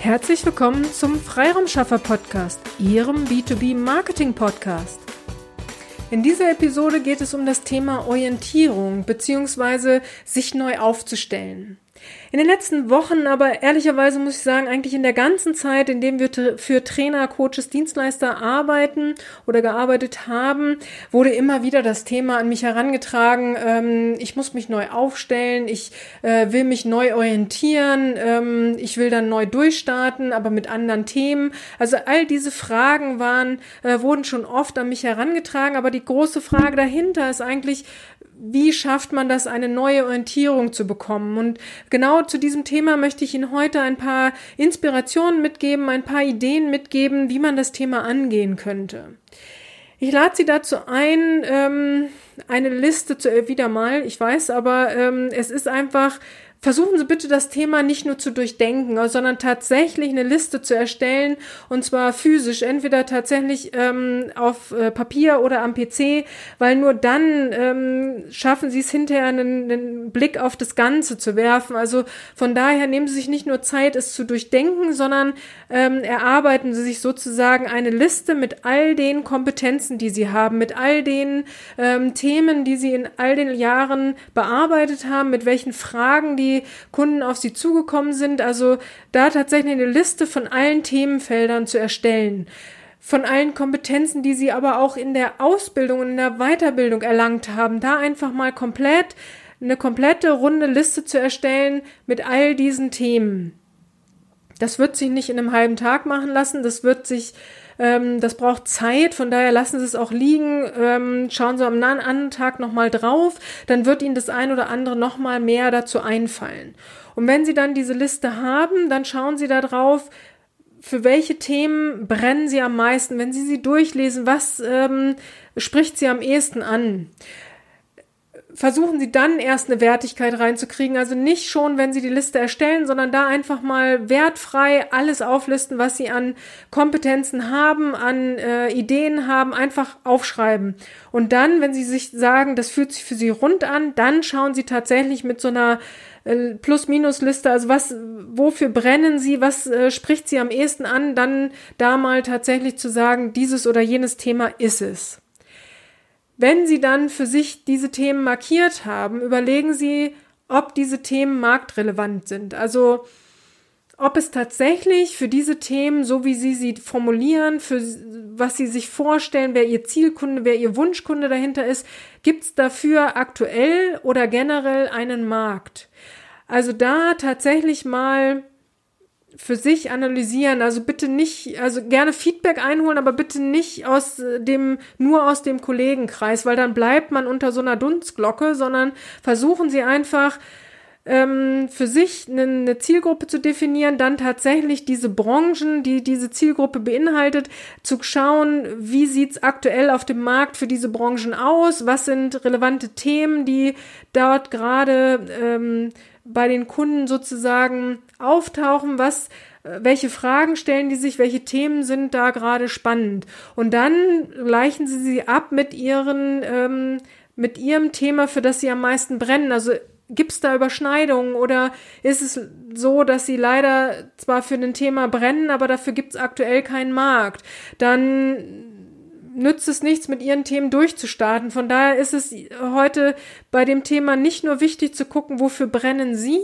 Herzlich willkommen zum Freiraumschaffer Podcast, Ihrem B2B Marketing Podcast. In dieser Episode geht es um das Thema Orientierung bzw. sich neu aufzustellen. In den letzten Wochen, aber ehrlicherweise muss ich sagen, eigentlich in der ganzen Zeit, in dem wir für Trainer, Coaches, Dienstleister arbeiten oder gearbeitet haben, wurde immer wieder das Thema an mich herangetragen, ähm, ich muss mich neu aufstellen, ich äh, will mich neu orientieren, ähm, ich will dann neu durchstarten, aber mit anderen Themen. Also all diese Fragen waren, äh, wurden schon oft an mich herangetragen, aber die große Frage dahinter ist eigentlich, wie schafft man das, eine neue Orientierung zu bekommen? Und genau zu diesem Thema möchte ich Ihnen heute ein paar Inspirationen mitgeben, ein paar Ideen mitgeben, wie man das Thema angehen könnte. Ich lade Sie dazu ein, ähm, eine Liste zu, äh, wieder mal, ich weiß, aber ähm, es ist einfach Versuchen Sie bitte das Thema nicht nur zu durchdenken, sondern tatsächlich eine Liste zu erstellen und zwar physisch, entweder tatsächlich ähm, auf äh, Papier oder am PC, weil nur dann ähm, schaffen Sie es hinterher einen, einen Blick auf das Ganze zu werfen. Also von daher nehmen Sie sich nicht nur Zeit, es zu durchdenken, sondern ähm, erarbeiten Sie sich sozusagen eine Liste mit all den Kompetenzen, die Sie haben, mit all den ähm, Themen, die Sie in all den Jahren bearbeitet haben, mit welchen Fragen die Kunden auf sie zugekommen sind. Also da tatsächlich eine Liste von allen Themenfeldern zu erstellen von allen Kompetenzen, die sie aber auch in der Ausbildung und in der Weiterbildung erlangt haben, da einfach mal komplett eine komplette runde Liste zu erstellen mit all diesen Themen. Das wird sich nicht in einem halben Tag machen lassen, das wird sich ähm, das braucht Zeit, von daher lassen Sie es auch liegen. Ähm, schauen Sie am anderen Tag nochmal drauf, dann wird Ihnen das ein oder andere nochmal mehr dazu einfallen. Und wenn Sie dann diese Liste haben, dann schauen Sie da drauf, für welche Themen brennen Sie am meisten? Wenn Sie sie durchlesen, was ähm, spricht Sie am ehesten an? Versuchen Sie dann erst eine Wertigkeit reinzukriegen. Also nicht schon, wenn Sie die Liste erstellen, sondern da einfach mal wertfrei alles auflisten, was Sie an Kompetenzen haben, an äh, Ideen haben, einfach aufschreiben. Und dann, wenn Sie sich sagen, das fühlt sich für Sie rund an, dann schauen Sie tatsächlich mit so einer äh, Plus-Minus-Liste, also was, wofür brennen Sie, was äh, spricht Sie am ehesten an, dann da mal tatsächlich zu sagen, dieses oder jenes Thema ist es. Wenn Sie dann für sich diese Themen markiert haben, überlegen Sie, ob diese Themen marktrelevant sind. Also ob es tatsächlich für diese Themen, so wie Sie sie formulieren, für was Sie sich vorstellen, wer Ihr Zielkunde, wer Ihr Wunschkunde dahinter ist, gibt es dafür aktuell oder generell einen Markt. Also da tatsächlich mal für sich analysieren. Also bitte nicht, also gerne Feedback einholen, aber bitte nicht aus äh, dem, nur aus dem Kollegenkreis, weil dann bleibt man unter so einer Dunstglocke, sondern versuchen Sie einfach, ähm, für sich eine, Zielgruppe zu definieren, dann tatsächlich diese Branchen, die diese Zielgruppe beinhaltet, zu schauen, wie sieht's aktuell auf dem Markt für diese Branchen aus, was sind relevante Themen, die dort gerade ähm, bei den Kunden sozusagen auftauchen, was äh, welche Fragen stellen die sich, welche Themen sind da gerade spannend. Und dann gleichen sie sie ab mit ihren, ähm, mit ihrem Thema, für das sie am meisten brennen. Also gibt es da Überschneidungen oder ist es so, dass sie leider zwar für ein Thema brennen, aber dafür gibt es aktuell keinen Markt? Dann nützt es nichts, mit ihren Themen durchzustarten. Von daher ist es heute bei dem Thema nicht nur wichtig zu gucken, wofür brennen Sie,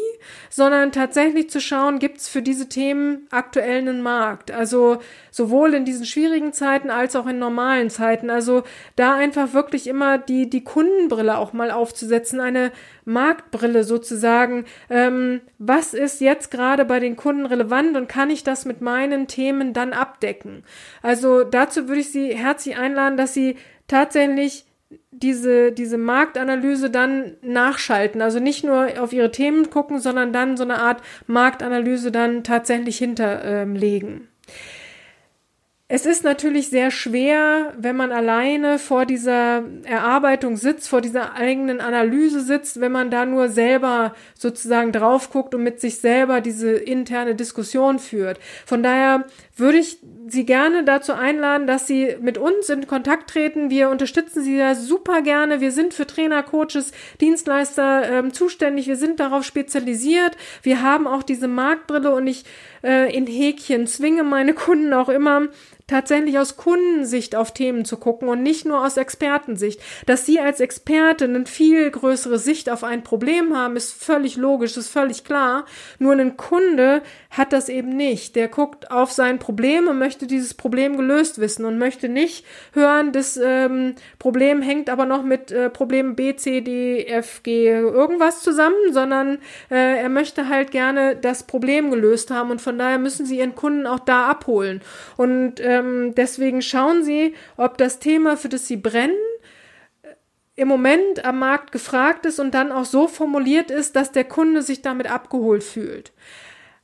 sondern tatsächlich zu schauen, gibt es für diese Themen aktuell einen Markt. Also sowohl in diesen schwierigen Zeiten als auch in normalen Zeiten. Also da einfach wirklich immer die, die Kundenbrille auch mal aufzusetzen, eine Marktbrille sozusagen. Ähm, was ist jetzt gerade bei den Kunden relevant und kann ich das mit meinen Themen dann abdecken? Also dazu würde ich Sie herzlich einladen, dass Sie tatsächlich diese, diese Marktanalyse dann nachschalten. Also nicht nur auf ihre Themen gucken, sondern dann so eine Art Marktanalyse dann tatsächlich hinterlegen. Ähm, es ist natürlich sehr schwer, wenn man alleine vor dieser Erarbeitung sitzt, vor dieser eigenen Analyse sitzt, wenn man da nur selber sozusagen drauf guckt und mit sich selber diese interne Diskussion führt. Von daher würde ich Sie gerne dazu einladen, dass Sie mit uns in Kontakt treten. Wir unterstützen Sie ja super gerne. Wir sind für Trainer, Coaches, Dienstleister ähm, zuständig. Wir sind darauf spezialisiert. Wir haben auch diese Marktbrille und ich äh, in Häkchen zwinge meine Kunden auch immer, tatsächlich aus Kundensicht auf Themen zu gucken und nicht nur aus Expertensicht. Dass Sie als Experte eine viel größere Sicht auf ein Problem haben, ist völlig logisch, ist völlig klar. Nur ein Kunde hat das eben nicht. Der guckt auf sein Problem und möchte dieses Problem gelöst wissen und möchte nicht hören, das ähm, Problem hängt aber noch mit äh, Problemen B, C, D, F, G irgendwas zusammen, sondern äh, er möchte halt gerne das Problem gelöst haben und von daher müssen Sie Ihren Kunden auch da abholen. Und äh, ähm, deswegen schauen Sie, ob das Thema, für das Sie brennen, äh, im Moment am Markt gefragt ist und dann auch so formuliert ist, dass der Kunde sich damit abgeholt fühlt.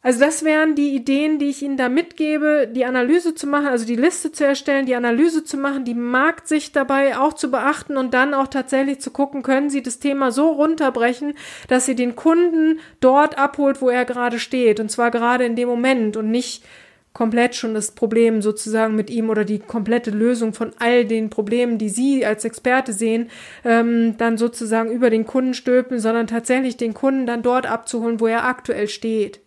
Also das wären die Ideen, die ich Ihnen da mitgebe, die Analyse zu machen, also die Liste zu erstellen, die Analyse zu machen, die Marktsicht dabei auch zu beachten und dann auch tatsächlich zu gucken, können Sie das Thema so runterbrechen, dass Sie den Kunden dort abholt, wo er gerade steht. Und zwar gerade in dem Moment und nicht komplett schon das Problem sozusagen mit ihm oder die komplette Lösung von all den Problemen, die Sie als Experte sehen, ähm, dann sozusagen über den Kunden stülpen, sondern tatsächlich den Kunden dann dort abzuholen, wo er aktuell steht.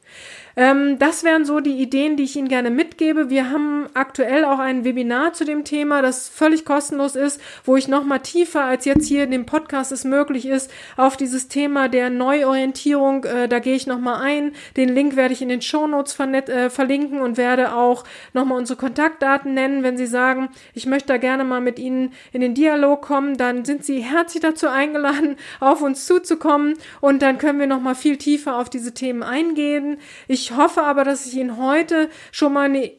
Ähm, das wären so die Ideen, die ich Ihnen gerne mitgebe. Wir haben aktuell auch ein Webinar zu dem Thema, das völlig kostenlos ist, wo ich nochmal tiefer als jetzt hier in dem Podcast es möglich ist, auf dieses Thema der Neuorientierung, äh, da gehe ich nochmal ein. Den Link werde ich in den Shownotes äh, verlinken und werde auch nochmal unsere Kontaktdaten nennen. Wenn Sie sagen, ich möchte da gerne mal mit Ihnen in den Dialog kommen, dann sind Sie herzlich dazu eingeladen, auf uns zuzukommen und dann können wir nochmal viel tiefer auf diese Themen eingehen. Ich ich hoffe aber, dass ich Ihnen heute schon mal eine,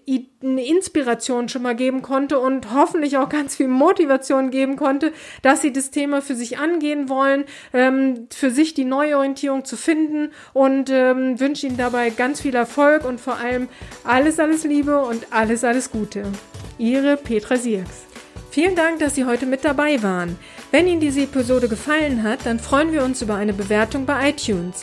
eine, Inspiration schon mal geben konnte und hoffentlich auch ganz viel Motivation geben konnte, dass Sie das Thema für sich angehen wollen, ähm, für sich die Neuorientierung zu finden und ähm, wünsche Ihnen dabei ganz viel Erfolg und vor allem alles, alles Liebe und alles, alles Gute. Ihre Petra Sierks. Vielen Dank, dass Sie heute mit dabei waren. Wenn Ihnen diese Episode gefallen hat, dann freuen wir uns über eine Bewertung bei iTunes.